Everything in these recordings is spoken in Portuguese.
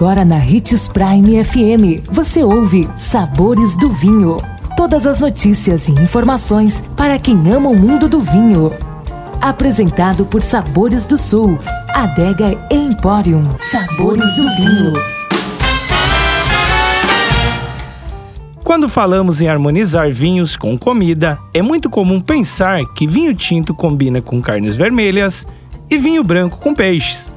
Agora na Ritz Prime FM, você ouve Sabores do Vinho. Todas as notícias e informações para quem ama o mundo do vinho. Apresentado por Sabores do Sul, Adega Emporium. Sabores do Vinho. Quando falamos em harmonizar vinhos com comida, é muito comum pensar que vinho tinto combina com carnes vermelhas e vinho branco com peixes.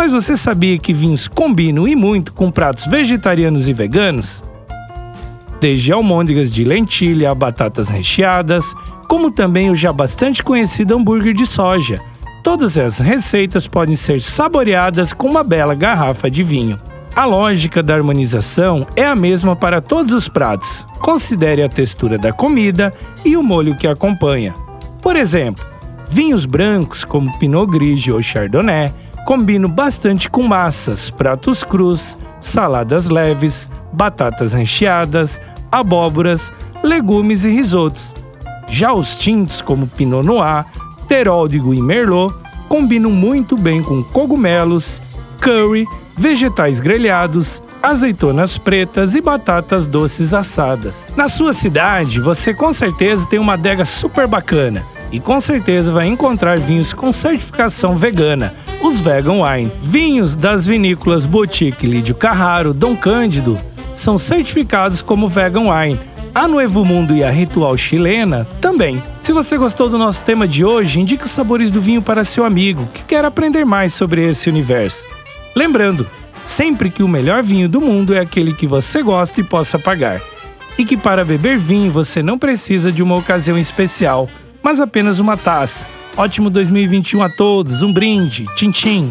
Mas você sabia que vinhos combinam e muito com pratos vegetarianos e veganos? Desde almôndegas de lentilha a batatas recheadas, como também o já bastante conhecido hambúrguer de soja. Todas essas receitas podem ser saboreadas com uma bela garrafa de vinho. A lógica da harmonização é a mesma para todos os pratos. Considere a textura da comida e o molho que acompanha. Por exemplo, vinhos brancos como Pinot Grigio ou Chardonnay Combino bastante com massas, pratos crus, saladas leves, batatas recheadas, abóboras, legumes e risotos. Já os tintos, como Pinot Noir, Teródigo e Merlot, combinam muito bem com cogumelos, curry, vegetais grelhados, azeitonas pretas e batatas doces assadas. Na sua cidade, você com certeza tem uma adega super bacana e com certeza vai encontrar vinhos com certificação vegana, os Vegan Wine. Vinhos das vinícolas Boutique Lídio Carraro, Dom Cândido, são certificados como Vegan Wine. A Novo Mundo e a Ritual Chilena também. Se você gostou do nosso tema de hoje, indique os sabores do vinho para seu amigo que quer aprender mais sobre esse universo. Lembrando, sempre que o melhor vinho do mundo é aquele que você gosta e possa pagar. E que para beber vinho você não precisa de uma ocasião especial mas apenas uma taça. Ótimo 2021 a todos, um brinde, tchim tchim.